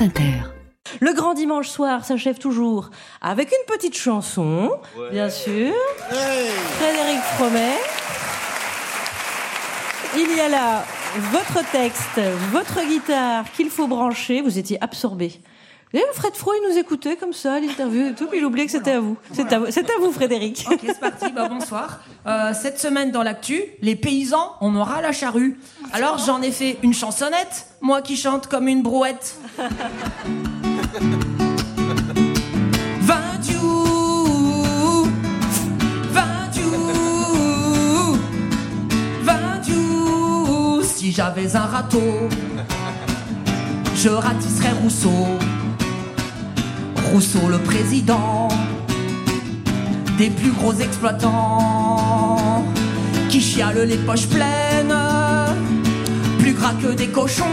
France Inter. Le grand dimanche soir s'achève toujours avec une petite chanson, bien sûr. Frédéric Fromet. Il y a là votre texte, votre guitare qu'il faut brancher. Vous étiez absorbé. Et Fred Froy nous écoutait comme ça, l'interview et tout, puis il oubliait que c'était à vous. C'est à vous, c'est à vous, Frédéric. Ok, c'est parti. Bah, bonsoir. Euh, cette semaine dans l'actu, les paysans, on aura la charrue. Alors j'en ai fait une chansonnette, moi qui chante comme une brouette. Vindiou, Vindiou, Vindiou. Si j'avais un râteau, je ratisserais Rousseau. Rousseau le président des plus gros exploitants qui chialent les poches pleines, plus gras que des cochons.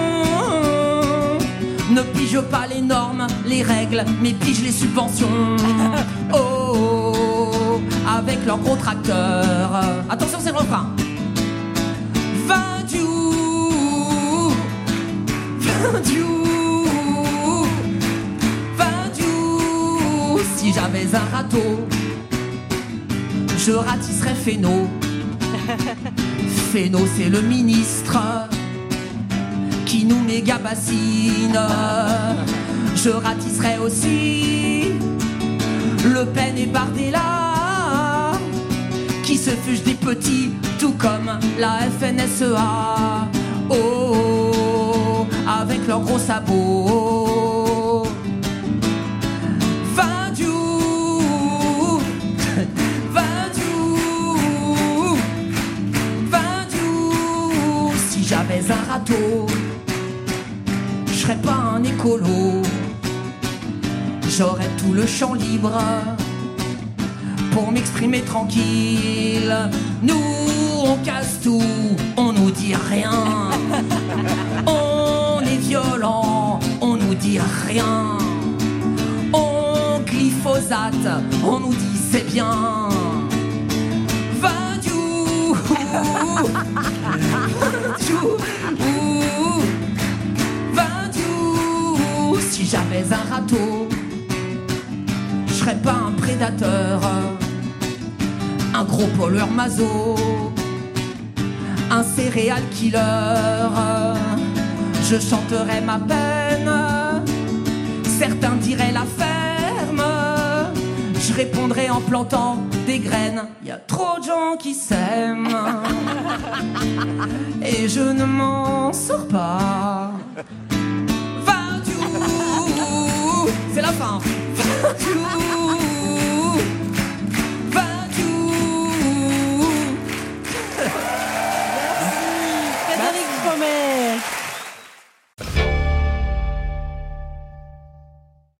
Ne pige pas les normes, les règles, mais pige les subventions. Oh, oh, oh, avec leurs gros tracteurs. Attention, c'est le refrain. Vindiou, Vindiou, Un râteau, je ratisserais Féno. Féno, c'est le ministre qui nous méga bassine. Je ratisserais aussi Le Pen et Bardella qui se fugent des petits, tout comme la FNSEA. Oh, oh, oh, avec leurs gros sabots. Je serais pas un écolo. J'aurais tout le champ libre pour m'exprimer tranquille. Nous, on casse tout, on nous dit rien. On est violent, on nous dit rien. On glyphosate, on nous dit c'est bien. J'avais un râteau, je serais pas un prédateur, un gros pollueur maso, un céréal killer. Je chanterais ma peine, certains diraient la ferme. Je répondrais en plantant des graines. Y a trop de gens qui s'aiment et je ne m'en sors pas. la fin. Vintou, Vintou. Merci, Frédéric